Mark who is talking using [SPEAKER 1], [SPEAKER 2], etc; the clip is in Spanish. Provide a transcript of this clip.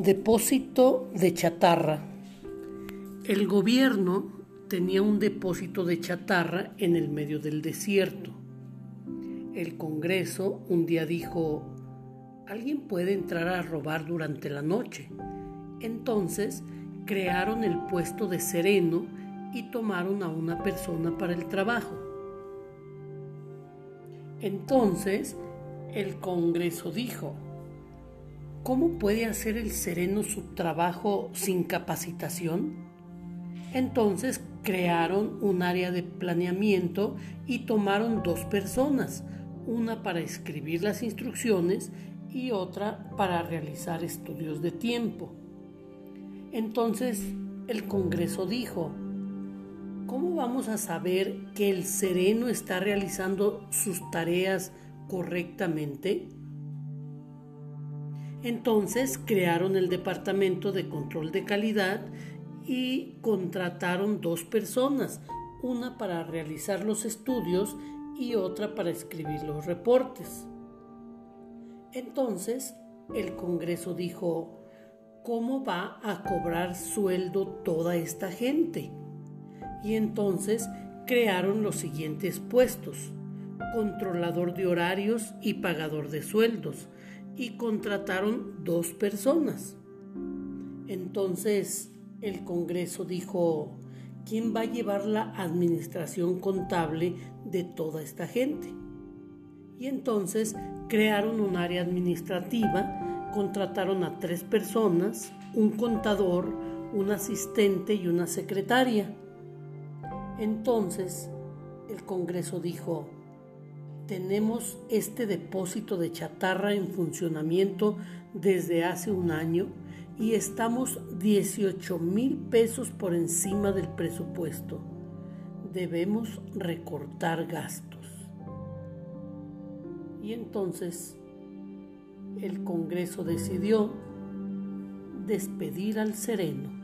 [SPEAKER 1] Depósito de chatarra. El gobierno tenía un depósito de chatarra en el medio del desierto. El Congreso un día dijo, alguien puede entrar a robar durante la noche. Entonces crearon el puesto de sereno y tomaron a una persona para el trabajo. Entonces el Congreso dijo, ¿cómo puede hacer el sereno su trabajo sin capacitación? Entonces crearon un área de planeamiento y tomaron dos personas, una para escribir las instrucciones y otra para realizar estudios de tiempo. Entonces el Congreso dijo, ¿cómo vamos a saber que el sereno está realizando sus tareas correctamente? Entonces crearon el Departamento de Control de Calidad y contrataron dos personas, una para realizar los estudios y otra para escribir los reportes. Entonces el Congreso dijo, ¿cómo va a cobrar sueldo toda esta gente? Y entonces crearon los siguientes puestos, controlador de horarios y pagador de sueldos, y contrataron dos personas. Entonces el Congreso dijo, ¿quién va a llevar la administración contable de toda esta gente? Y entonces crearon un área administrativa, contrataron a tres personas, un contador, un asistente y una secretaria. Entonces el Congreso dijo, tenemos este depósito de chatarra en funcionamiento desde hace un año y estamos 18 mil pesos por encima del presupuesto. Debemos recortar gastos. Y entonces el Congreso decidió despedir al sereno.